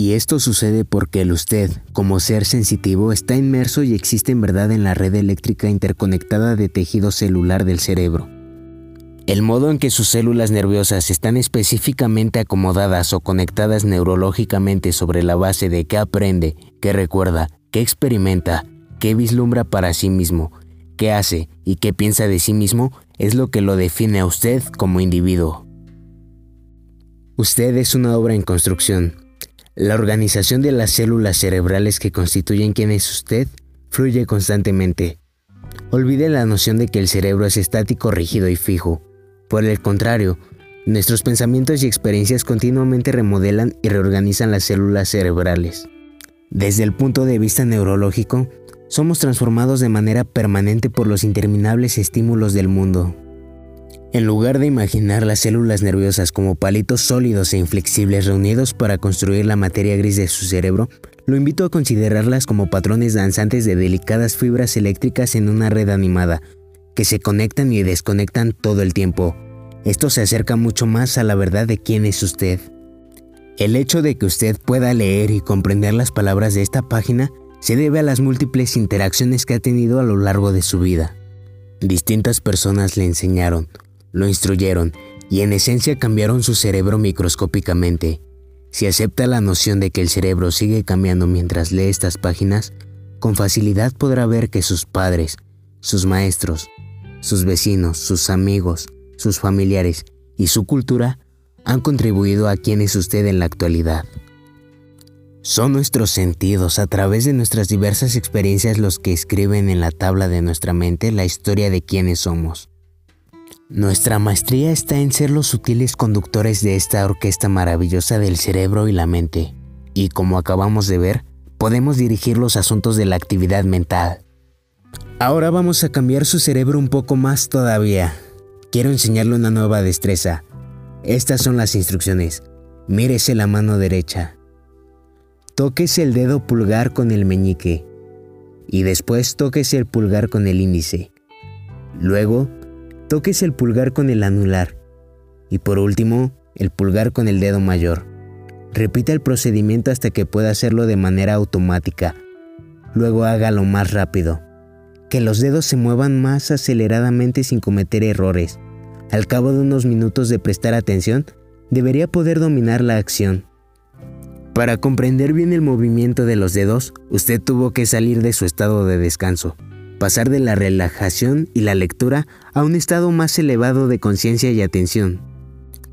Y esto sucede porque el usted, como ser sensitivo, está inmerso y existe en verdad en la red eléctrica interconectada de tejido celular del cerebro. El modo en que sus células nerviosas están específicamente acomodadas o conectadas neurológicamente sobre la base de qué aprende, qué recuerda, qué experimenta, qué vislumbra para sí mismo, qué hace y qué piensa de sí mismo es lo que lo define a usted como individuo. Usted es una obra en construcción. La organización de las células cerebrales que constituyen quién es usted fluye constantemente. Olvide la noción de que el cerebro es estático, rígido y fijo. Por el contrario, nuestros pensamientos y experiencias continuamente remodelan y reorganizan las células cerebrales. Desde el punto de vista neurológico, somos transformados de manera permanente por los interminables estímulos del mundo. En lugar de imaginar las células nerviosas como palitos sólidos e inflexibles reunidos para construir la materia gris de su cerebro, lo invito a considerarlas como patrones danzantes de delicadas fibras eléctricas en una red animada, que se conectan y desconectan todo el tiempo. Esto se acerca mucho más a la verdad de quién es usted. El hecho de que usted pueda leer y comprender las palabras de esta página se debe a las múltiples interacciones que ha tenido a lo largo de su vida. Distintas personas le enseñaron, lo instruyeron y en esencia cambiaron su cerebro microscópicamente. Si acepta la noción de que el cerebro sigue cambiando mientras lee estas páginas, con facilidad podrá ver que sus padres, sus maestros, sus vecinos, sus amigos, sus familiares y su cultura han contribuido a quien es usted en la actualidad. Son nuestros sentidos a través de nuestras diversas experiencias los que escriben en la tabla de nuestra mente la historia de quiénes somos. Nuestra maestría está en ser los sutiles conductores de esta orquesta maravillosa del cerebro y la mente, y como acabamos de ver, podemos dirigir los asuntos de la actividad mental. Ahora vamos a cambiar su cerebro un poco más todavía. Quiero enseñarle una nueva destreza. Estas son las instrucciones. Mírese la mano derecha. Tóquese el dedo pulgar con el meñique y después tóquese el pulgar con el índice. Luego, tóquese el pulgar con el anular y por último, el pulgar con el dedo mayor. Repita el procedimiento hasta que pueda hacerlo de manera automática. Luego hágalo más rápido. Que los dedos se muevan más aceleradamente sin cometer errores. Al cabo de unos minutos de prestar atención, debería poder dominar la acción. Para comprender bien el movimiento de los dedos, usted tuvo que salir de su estado de descanso, pasar de la relajación y la lectura a un estado más elevado de conciencia y atención.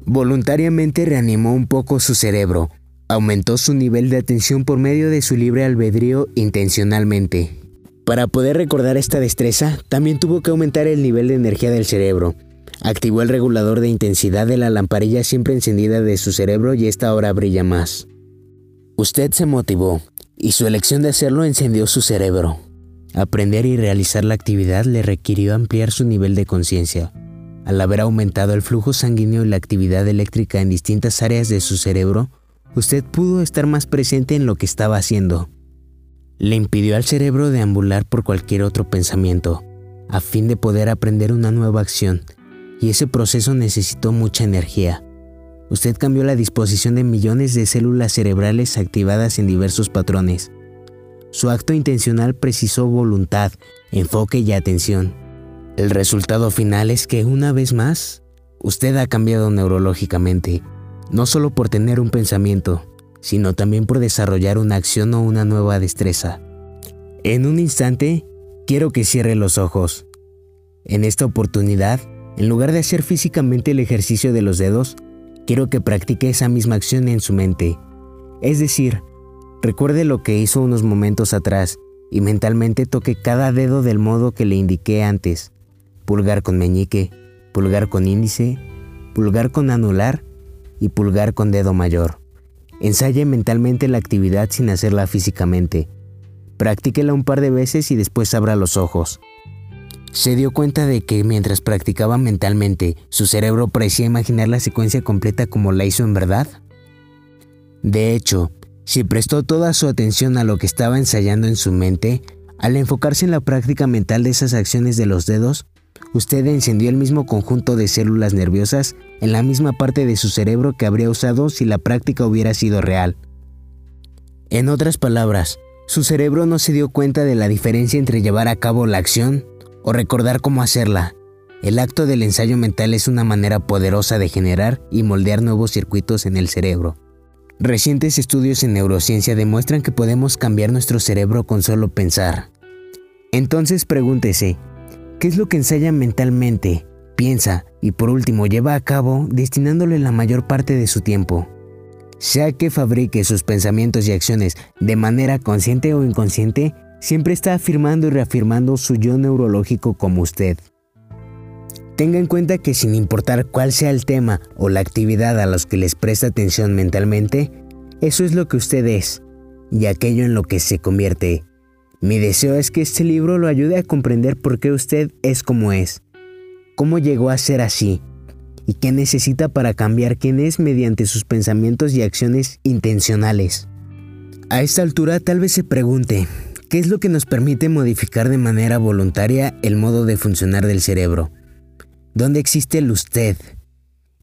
Voluntariamente reanimó un poco su cerebro, aumentó su nivel de atención por medio de su libre albedrío intencionalmente. Para poder recordar esta destreza, también tuvo que aumentar el nivel de energía del cerebro. Activó el regulador de intensidad de la lamparilla siempre encendida de su cerebro y esta ahora brilla más. Usted se motivó y su elección de hacerlo encendió su cerebro. Aprender y realizar la actividad le requirió ampliar su nivel de conciencia. Al haber aumentado el flujo sanguíneo y la actividad eléctrica en distintas áreas de su cerebro, usted pudo estar más presente en lo que estaba haciendo. Le impidió al cerebro deambular por cualquier otro pensamiento, a fin de poder aprender una nueva acción, y ese proceso necesitó mucha energía. Usted cambió la disposición de millones de células cerebrales activadas en diversos patrones. Su acto intencional precisó voluntad, enfoque y atención. El resultado final es que una vez más, usted ha cambiado neurológicamente, no solo por tener un pensamiento, sino también por desarrollar una acción o una nueva destreza. En un instante, quiero que cierre los ojos. En esta oportunidad, en lugar de hacer físicamente el ejercicio de los dedos, quiero que practique esa misma acción en su mente. Es decir, recuerde lo que hizo unos momentos atrás y mentalmente toque cada dedo del modo que le indiqué antes. Pulgar con meñique, pulgar con índice, pulgar con anular y pulgar con dedo mayor. Ensaye mentalmente la actividad sin hacerla físicamente. Practíquela un par de veces y después abra los ojos. Se dio cuenta de que mientras practicaba mentalmente, su cerebro parecía imaginar la secuencia completa como la hizo en verdad. De hecho, si prestó toda su atención a lo que estaba ensayando en su mente, al enfocarse en la práctica mental de esas acciones de los dedos, usted encendió el mismo conjunto de células nerviosas en la misma parte de su cerebro que habría usado si la práctica hubiera sido real. En otras palabras, su cerebro no se dio cuenta de la diferencia entre llevar a cabo la acción o recordar cómo hacerla. El acto del ensayo mental es una manera poderosa de generar y moldear nuevos circuitos en el cerebro. Recientes estudios en neurociencia demuestran que podemos cambiar nuestro cerebro con solo pensar. Entonces pregúntese, ¿qué es lo que ensaya mentalmente, piensa y por último lleva a cabo destinándole la mayor parte de su tiempo? Sea que fabrique sus pensamientos y acciones de manera consciente o inconsciente, siempre está afirmando y reafirmando su yo neurológico como usted. Tenga en cuenta que sin importar cuál sea el tema o la actividad a los que les presta atención mentalmente, eso es lo que usted es y aquello en lo que se convierte. Mi deseo es que este libro lo ayude a comprender por qué usted es como es, cómo llegó a ser así y qué necesita para cambiar quién es mediante sus pensamientos y acciones intencionales. A esta altura tal vez se pregunte, ¿qué es lo que nos permite modificar de manera voluntaria el modo de funcionar del cerebro? ¿Dónde existe el usted?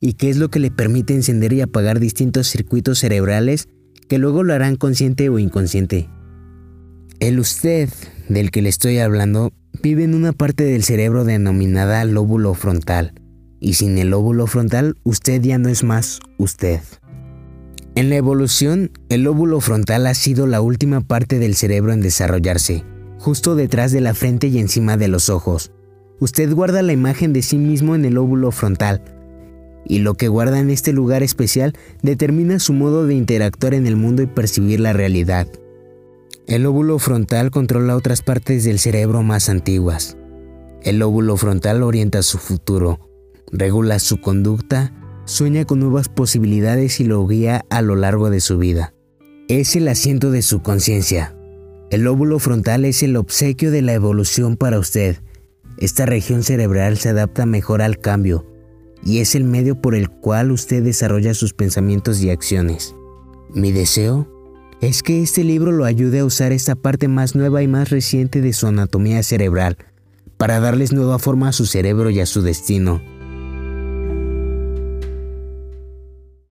¿Y qué es lo que le permite encender y apagar distintos circuitos cerebrales que luego lo harán consciente o inconsciente? El usted del que le estoy hablando vive en una parte del cerebro denominada lóbulo frontal, y sin el lóbulo frontal usted ya no es más usted. En la evolución, el lóbulo frontal ha sido la última parte del cerebro en desarrollarse, justo detrás de la frente y encima de los ojos, usted guarda la imagen de sí mismo en el óvulo frontal, y lo que guarda en este lugar especial determina su modo de interactuar en el mundo y percibir la realidad. El óvulo frontal controla otras partes del cerebro más antiguas. El óvulo frontal orienta su futuro, regula su conducta, sueña con nuevas posibilidades y lo guía a lo largo de su vida. Es el asiento de su conciencia. El óvulo frontal es el obsequio de la evolución para usted esta región cerebral se adapta mejor al cambio y es el medio por el cual usted desarrolla sus pensamientos y acciones. Mi deseo es que este libro lo ayude a usar esta parte más nueva y más reciente de su anatomía cerebral para darles nueva forma a su cerebro y a su destino.